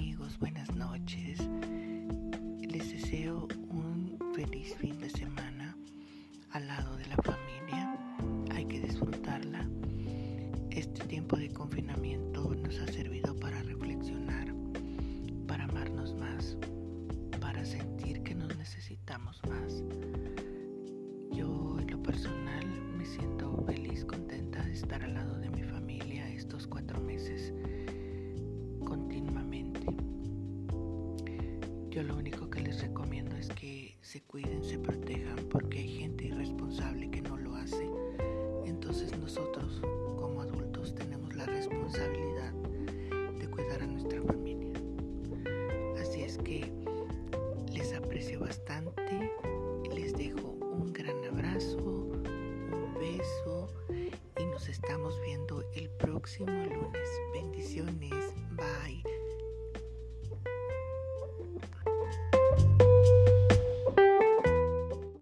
amigos, buenas noches. Les deseo un feliz fin de semana al lado de la familia. Hay que disfrutarla. Este tiempo de confinamiento nos ha servido para reflexionar, para amarnos más, para sentir que nos necesitamos más. Yo en lo personal me siento feliz, contenta de estar al lado de Yo lo único que les recomiendo es que se cuiden, se protejan, porque hay gente irresponsable que no lo hace. Entonces nosotros como adultos tenemos la responsabilidad de cuidar a nuestra familia. Así es que les aprecio bastante, les dejo un gran abrazo, un beso y nos estamos viendo el próximo lunes. Bendiciones, bye.